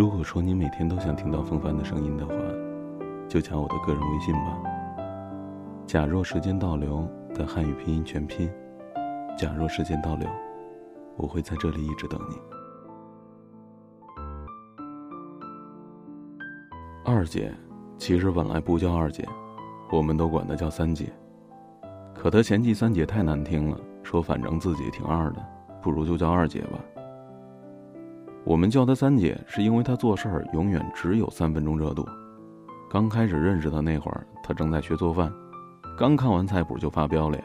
如果说你每天都想听到风帆的声音的话，就加我的个人微信吧。假若时间倒流的汉语拼音全拼，假若时间倒流，我会在这里一直等你。二姐，其实本来不叫二姐，我们都管她叫三姐。可她嫌弃三姐太难听了，说反正自己挺二的，不如就叫二姐吧。我们叫她三姐，是因为她做事儿永远只有三分钟热度。刚开始认识她那会儿，她正在学做饭，刚看完菜谱就发飙了呀！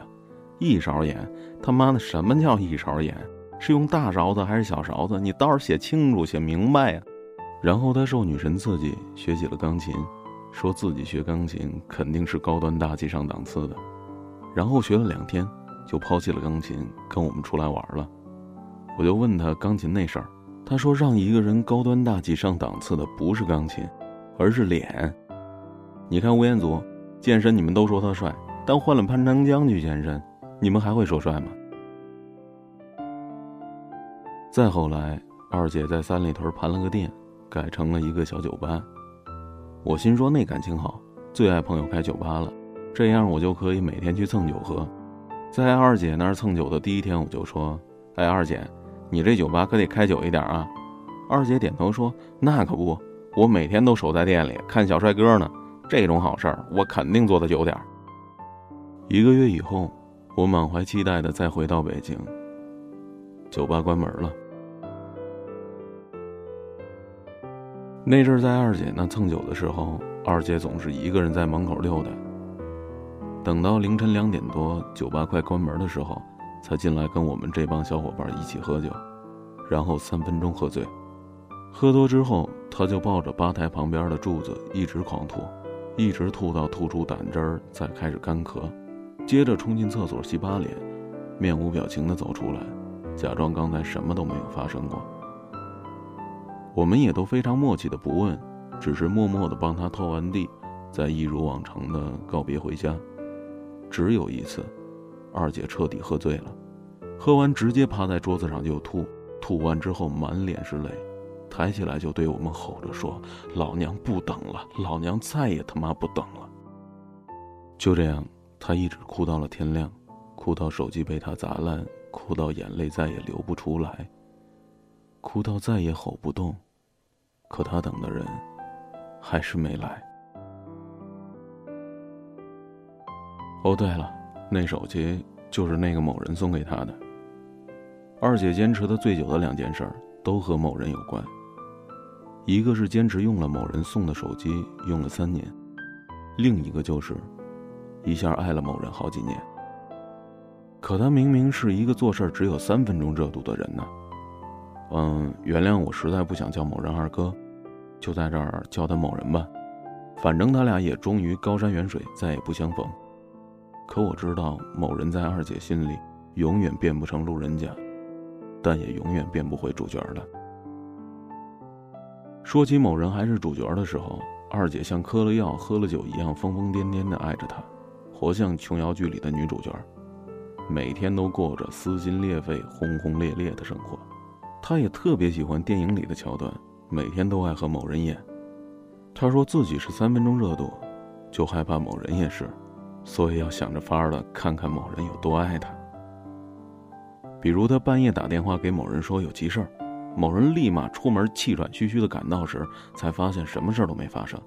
一勺盐，他妈的什么叫一勺盐？是用大勺子还是小勺子？你倒是写清楚、写明白呀！然后她受女神刺激，学起了钢琴，说自己学钢琴肯定是高端大气上档次的。然后学了两天，就抛弃了钢琴，跟我们出来玩了。我就问她钢琴那事儿。他说：“让一个人高端大气上档次的不是钢琴，而是脸。你看吴彦祖健身，你们都说他帅，但换了潘长江去健身，你们还会说帅吗？”再后来，二姐在三里屯盘了个店，改成了一个小酒吧。我心说那感情好，最爱朋友开酒吧了，这样我就可以每天去蹭酒喝。在二姐那儿蹭酒的第一天，我就说：“哎，二姐。”你这酒吧可得开久一点啊！二姐点头说：“那可不，我每天都守在店里看小帅哥呢。这种好事儿，我肯定做的久点儿。”一个月以后，我满怀期待的再回到北京，酒吧关门了。那阵在二姐那蹭酒的时候，二姐总是一个人在门口溜达。等到凌晨两点多，酒吧快关门的时候。才进来跟我们这帮小伙伴一起喝酒，然后三分钟喝醉，喝多之后他就抱着吧台旁边的柱子一直狂吐，一直吐到吐出胆汁儿，再开始干咳，接着冲进厕所洗把脸，面无表情的走出来，假装刚才什么都没有发生过。我们也都非常默契的不问，只是默默的帮他拖完地，再一如往常的告别回家。只有一次。二姐彻底喝醉了，喝完直接趴在桌子上就吐，吐完之后满脸是泪，抬起来就对我们吼着说：“老娘不等了，老娘再也他妈不等了。”就这样，她一直哭到了天亮，哭到手机被他砸烂，哭到眼泪再也流不出来，哭到再也吼不动，可她等的人还是没来。哦，对了。那手机就是那个某人送给她的。二姐坚持的最久的两件事都和某人有关。一个是坚持用了某人送的手机用了三年，另一个就是一下爱了某人好几年。可她明明是一个做事只有三分钟热度的人呢。嗯，原谅我实在不想叫某人二哥，就在这儿叫他某人吧。反正他俩也终于高山远水，再也不相逢。可我知道，某人在二姐心里永远变不成路人甲，但也永远变不回主角了。说起某人还是主角的时候，二姐像嗑了药、喝了酒一样疯疯癫癫的爱着他，活像琼瑶剧里的女主角，每天都过着撕心裂肺、轰轰烈烈的生活。她也特别喜欢电影里的桥段，每天都爱和某人演。她说自己是三分钟热度，就害怕某人也是。所以要想着法儿的看看某人有多爱他。比如他半夜打电话给某人说有急事儿，某人立马出门气喘吁吁的赶到时，才发现什么事儿都没发生。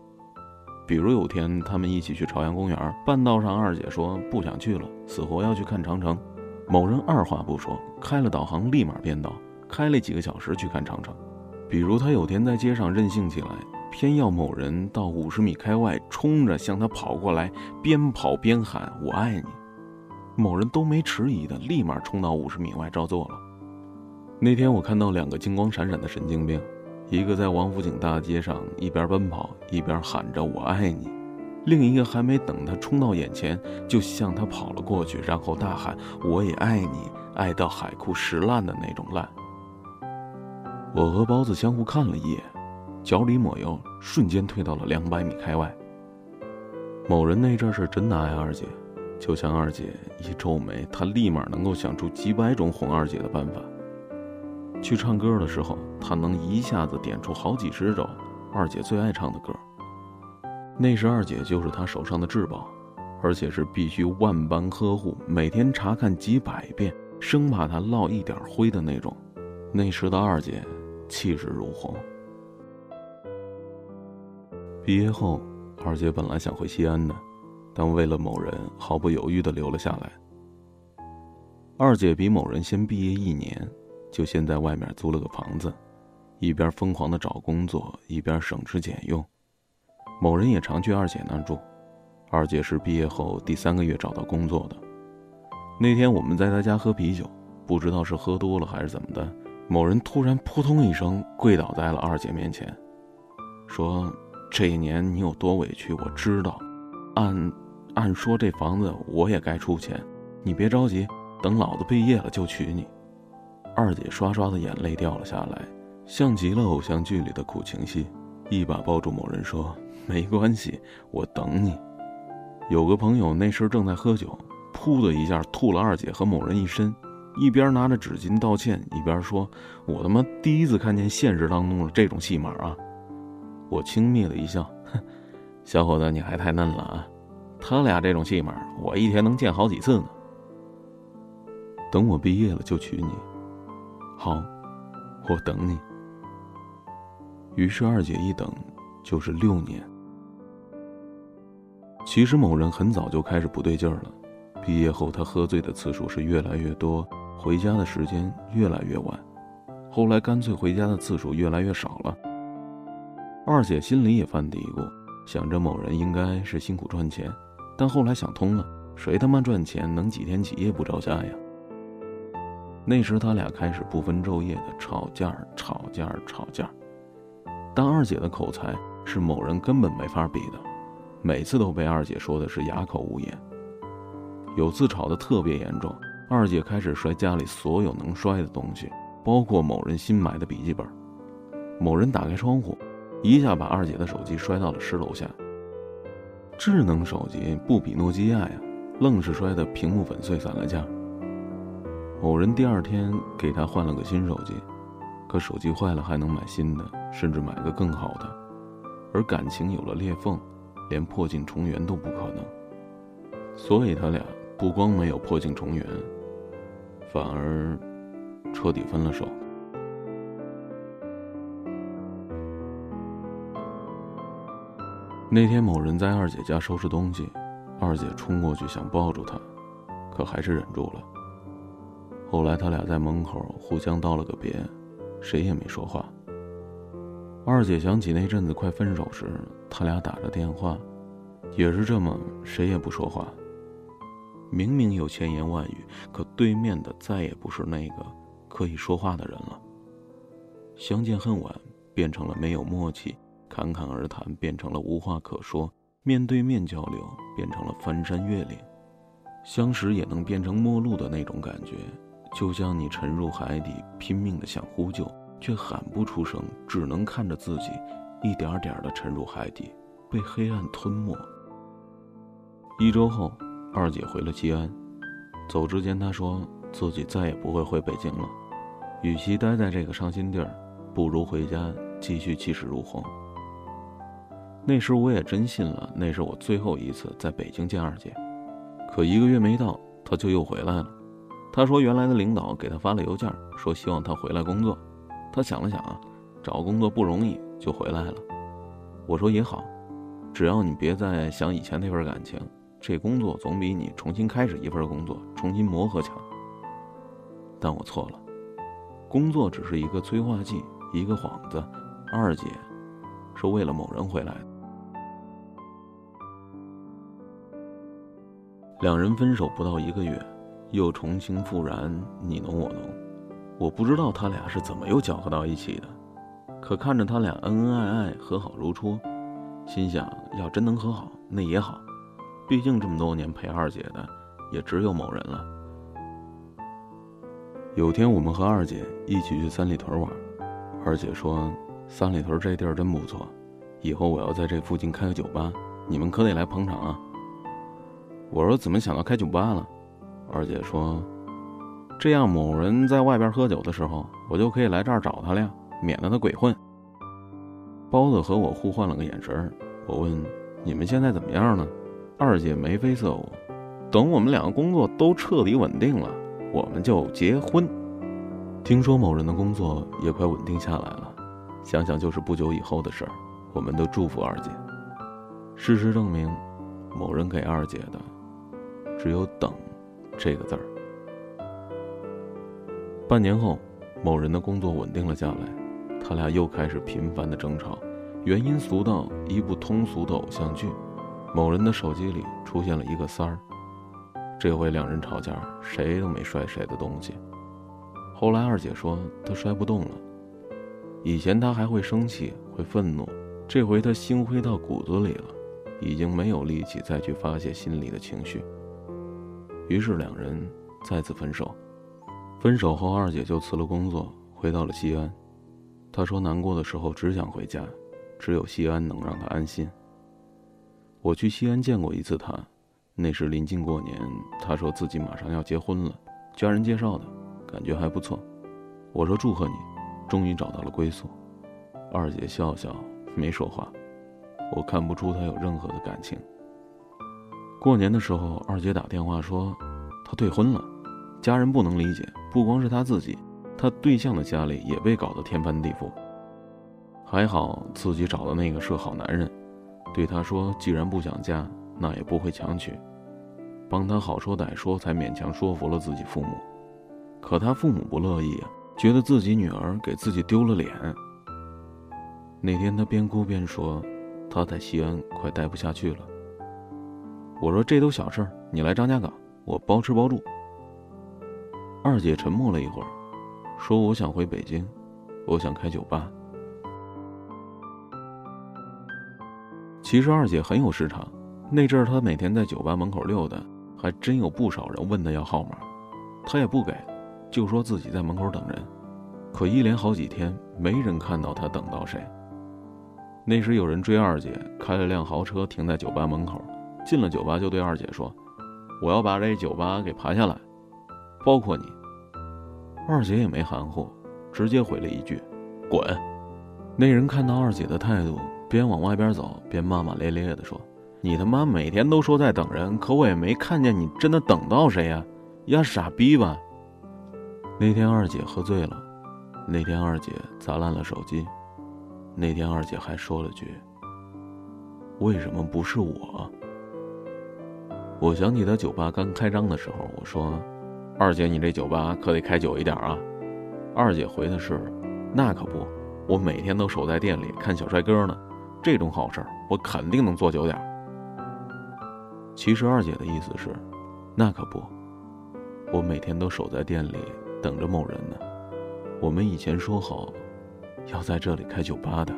比如有天他们一起去朝阳公园，半道上二姐说不想去了，死活要去看长城，某人二话不说开了导航，立马变道，开了几个小时去看长城。比如他有天在街上任性起来。偏要某人到五十米开外冲着向他跑过来，边跑边喊“我爱你”，某人都没迟疑的，立马冲到五十米外照做了。那天我看到两个金光闪闪的神经病，一个在王府井大街上一边奔跑一边喊着“我爱你”，另一个还没等他冲到眼前，就向他跑了过去，然后大喊“我也爱你”，爱到海枯石烂的那种烂。我和包子相互看了一眼。脚里抹油，瞬间退到了两百米开外。某人那阵是真的爱二姐，就像二姐一皱眉，他立马能够想出几百种哄二姐的办法。去唱歌的时候，他能一下子点出好几十首二姐最爱唱的歌。那时二姐就是他手上的至宝，而且是必须万般呵护，每天查看几百遍，生怕他落一点灰的那种。那时的二姐气势如虹。毕业后，二姐本来想回西安的，但为了某人，毫不犹豫的留了下来。二姐比某人先毕业一年。就先在外面租了个房子，一边疯狂的找工作，一边省吃俭用。某人也常去二姐那住。二姐是毕业后第三个月找到工作的。那天我们在她家喝啤酒，不知道是喝多了还是怎么的，某人突然扑通一声跪倒在了二姐面前，说：“这一年你有多委屈，我知道。按按说这房子我也该出钱，你别着急，等老子毕业了就娶你。”二姐刷刷的眼泪掉了下来，像极了偶像剧里的苦情戏，一把抱住某人说：“没关系，我等你。”有个朋友那时正在喝酒，噗的一下吐了二姐和某人一身，一边拿着纸巾道歉，一边说：“我他妈第一次看见现实当中的这种戏码啊！”我轻蔑的一笑：“哼，小伙子你还太嫩了啊！他俩这种戏码，我一天能见好几次呢。等我毕业了就娶你。”好，我等你。于是二姐一等，就是六年。其实某人很早就开始不对劲儿了。毕业后，他喝醉的次数是越来越多，回家的时间越来越晚。后来干脆回家的次数越来越少了。二姐心里也犯嘀咕，想着某人应该是辛苦赚钱，但后来想通了，谁他妈赚钱能几天几夜不着家呀？那时他俩开始不分昼夜的吵架，吵架，吵架。但二姐的口才是某人根本没法比的，每次都被二姐说的是哑口无言。有次吵得特别严重，二姐开始摔家里所有能摔的东西，包括某人新买的笔记本。某人打开窗户，一下把二姐的手机摔到了十楼下。智能手机不比诺基亚呀，愣是摔得屏幕粉碎，散了架。某人第二天给他换了个新手机，可手机坏了还能买新的，甚至买个更好的。而感情有了裂缝，连破镜重圆都不可能。所以他俩不光没有破镜重圆，反而彻底分了手。那天某人在二姐家收拾东西，二姐冲过去想抱住他，可还是忍住了。后来他俩在门口互相道了个别，谁也没说话。二姐想起那阵子快分手时，他俩打着电话，也是这么谁也不说话。明明有千言万语，可对面的再也不是那个可以说话的人了。相见恨晚变成了没有默契，侃侃而谈变成了无话可说，面对面交流变成了翻山越岭，相识也能变成陌路的那种感觉。就像你沉入海底，拼命的想呼救，却喊不出声，只能看着自己一点点的沉入海底，被黑暗吞没。一周后，二姐回了西安，走之前她说自己再也不会回北京了，与其待在这个伤心地儿，不如回家继续气势如虹。那时我也真信了，那是我最后一次在北京见二姐，可一个月没到，她就又回来了。她说：“原来的领导给她发了邮件，说希望她回来工作。她想了想啊，找工作不容易，就回来了。我说也好，只要你别再想以前那份感情，这工作总比你重新开始一份工作、重新磨合强。但我错了，工作只是一个催化剂，一个幌子。二姐是为了某人回来的。两人分手不到一个月。”又重新复燃，你侬我侬，我不知道他俩是怎么又搅和到一起的。可看着他俩恩恩爱爱、和好如初，心想要真能和好那也好，毕竟这么多年陪二姐的也只有某人了。有天我们和二姐一起去三里屯玩，二姐说：“三里屯这地儿真不错，以后我要在这附近开个酒吧，你们可得来捧场啊。”我说：“怎么想到开酒吧了？”二姐说：“这样某人在外边喝酒的时候，我就可以来这儿找他了呀，免得他鬼混。包子和我互换了个眼神我问：“你们现在怎么样呢？”二姐眉飞色舞，等我们两个工作都彻底稳定了，我们就结婚。听说某人的工作也快稳定下来了，想想就是不久以后的事儿，我们都祝福二姐。事实证明，某人给二姐的只有“等”这个字儿。半年后，某人的工作稳定了下来，他俩又开始频繁的争吵，原因俗到一部通俗的偶像剧。某人的手机里出现了一个三儿，这回两人吵架，谁都没摔谁的东西。后来二姐说她摔不动了，以前她还会生气会愤怒，这回她心灰到骨子里了，已经没有力气再去发泄心里的情绪。于是两人再次分手。分手后，二姐就辞了工作，回到了西安。她说难过的时候只想回家，只有西安能让她安心。我去西安见过一次她，那时临近过年，她说自己马上要结婚了，家人介绍的，感觉还不错。我说祝贺你，终于找到了归宿。二姐笑笑，没说话。我看不出她有任何的感情。过年的时候，二姐打电话说，她退婚了。家人不能理解，不光是她自己，她对象的家里也被搞得天翻地覆。还好自己找的那个是好男人，对她说：“既然不想嫁，那也不会强娶。”帮他好说歹说，才勉强说服了自己父母。可他父母不乐意啊，觉得自己女儿给自己丢了脸。那天他边哭边说：“他在西安快待不下去了。”我说：“这都小事儿，你来张家港，我包吃包住。”二姐沉默了一会儿，说：“我想回北京，我想开酒吧。”其实二姐很有市场，那阵儿她每天在酒吧门口溜达，还真有不少人问她要号码，她也不给，就说自己在门口等人。可一连好几天，没人看到她等到谁。那时有人追二姐，开了辆豪车停在酒吧门口，进了酒吧就对二姐说：“我要把这酒吧给盘下来。”包括你，二姐也没含糊，直接回了一句：“滚！”那人看到二姐的态度，边往外边走边骂骂咧咧的说：“你他妈每天都说在等人，可我也没看见你真的等到谁呀，呀傻逼吧！”那天二姐喝醉了，那天二姐砸烂了手机，那天二姐还说了句：“为什么不是我？”我想起他酒吧刚开张的时候，我说。二姐，你这酒吧可得开久一点啊！二姐回的是：“那可不，我每天都守在店里看小帅哥呢。这种好事我肯定能做久点。”其实二姐的意思是：“那可不，我每天都守在店里等着某人呢。我们以前说好要在这里开酒吧的。”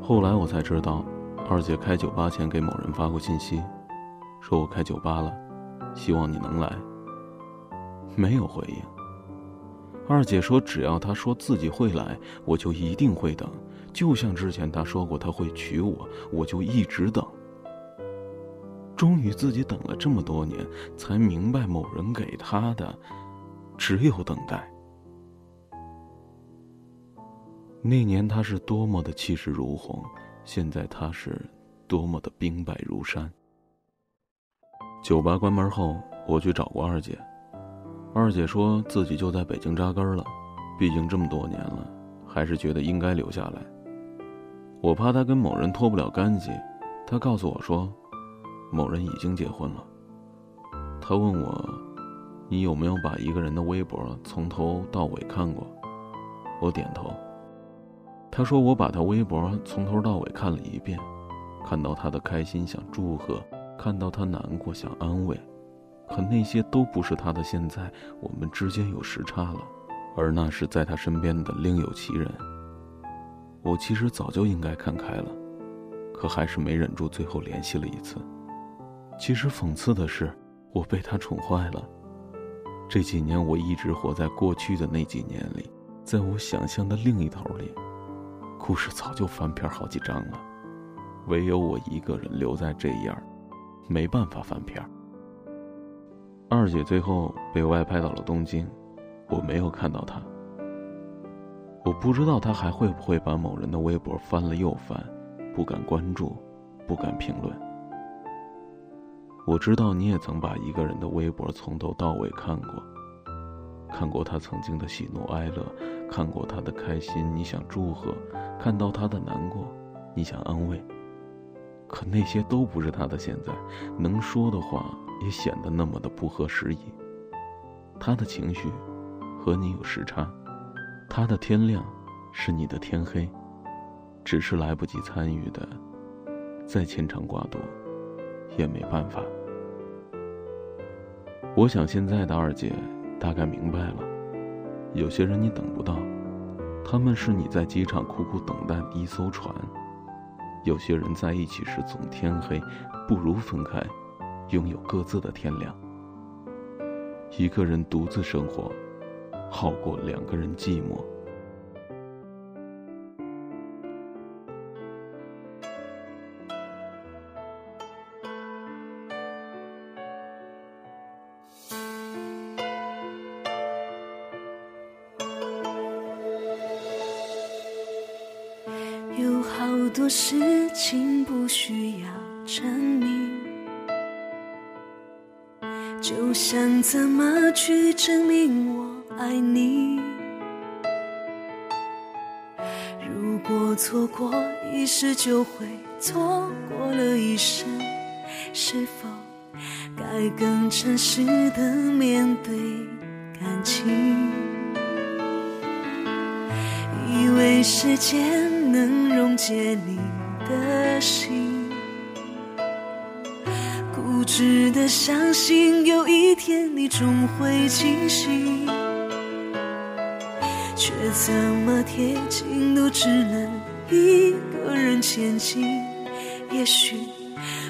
后来我才知道，二姐开酒吧前给某人发过信息。说我开酒吧了，希望你能来。没有回应。二姐说，只要他说自己会来，我就一定会等。就像之前他说过他会娶我，我就一直等。终于自己等了这么多年，才明白某人给他的只有等待。那年他是多么的气势如虹，现在他是多么的兵败如山。酒吧关门后，我去找过二姐。二姐说自己就在北京扎根了，毕竟这么多年了，还是觉得应该留下来。我怕她跟某人脱不了干系，她告诉我说，某人已经结婚了。她问我，你有没有把一个人的微博从头到尾看过？我点头。她说我把他微博从头到尾看了一遍，看到他的开心，想祝贺。看到他难过，想安慰，可那些都不是他的现在。我们之间有时差了，而那是在他身边的另有其人。我其实早就应该看开了，可还是没忍住，最后联系了一次。其实讽刺的是，我被他宠坏了。这几年我一直活在过去的那几年里，在我想象的另一头里，故事早就翻篇好几章了，唯有我一个人留在这样。没办法翻篇二姐最后被外派到了东京，我没有看到她。我不知道她还会不会把某人的微博翻了又翻，不敢关注，不敢评论。我知道你也曾把一个人的微博从头到尾看过，看过他曾经的喜怒哀乐，看过他的开心，你想祝贺；看到他的难过，你想安慰。可那些都不是他的现在，能说的话也显得那么的不合时宜。他的情绪和你有时差，他的天亮是你的天黑，只是来不及参与的，再牵肠挂肚也没办法。我想现在的二姐大概明白了，有些人你等不到，他们是你在机场苦苦等待的一艘船。有些人在一起时总天黑，不如分开，拥有各自的天亮。一个人独自生活，好过两个人寂寞。事情不需要证明，就想怎么去证明我爱你。如果错过一时，就会错过了一生。是否该更诚实的面对感情？以为时间。能溶解你的心，固执的相信有一天你终会清醒，却怎么贴近都只能一个人前进。也许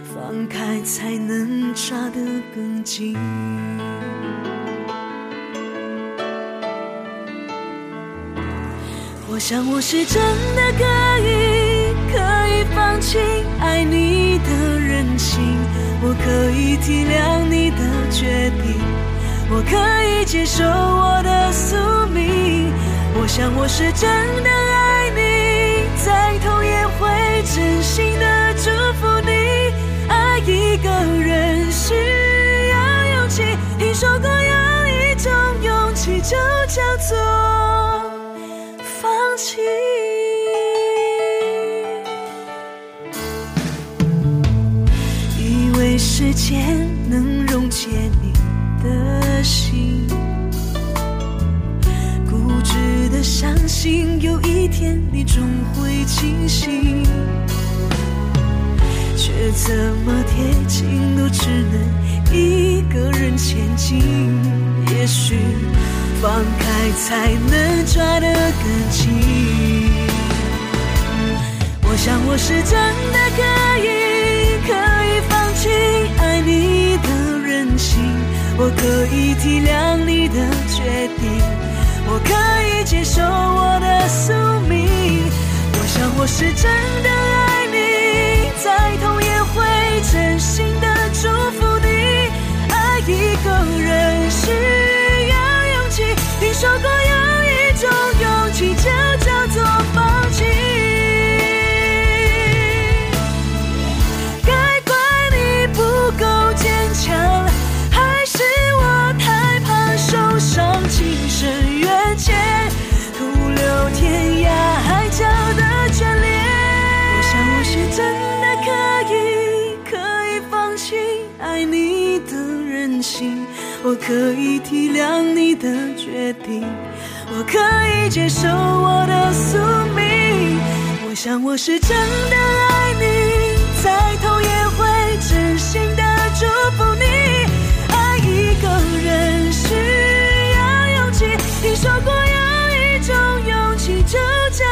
放开才能抓得更紧。我想我是真的可以，可以放弃爱你的任性，我可以体谅你的决定，我可以接受我的宿命。我想我是真的爱你，再痛也会真心的祝福你。爱一个人需要勇气，听说过有一种勇气就叫做。时间能溶解你的心，固执的相信有一天你终会清醒，却怎么贴近都只能一个人前进。也许。放开才能抓得更紧。我想我是真的宿命。我想我是真的爱我可以体谅你的决定，我可以接受我的宿命。我想我是真的爱你，再痛也会真心的祝福你。爱一个人需要勇气，听说过有一种勇气，就叫。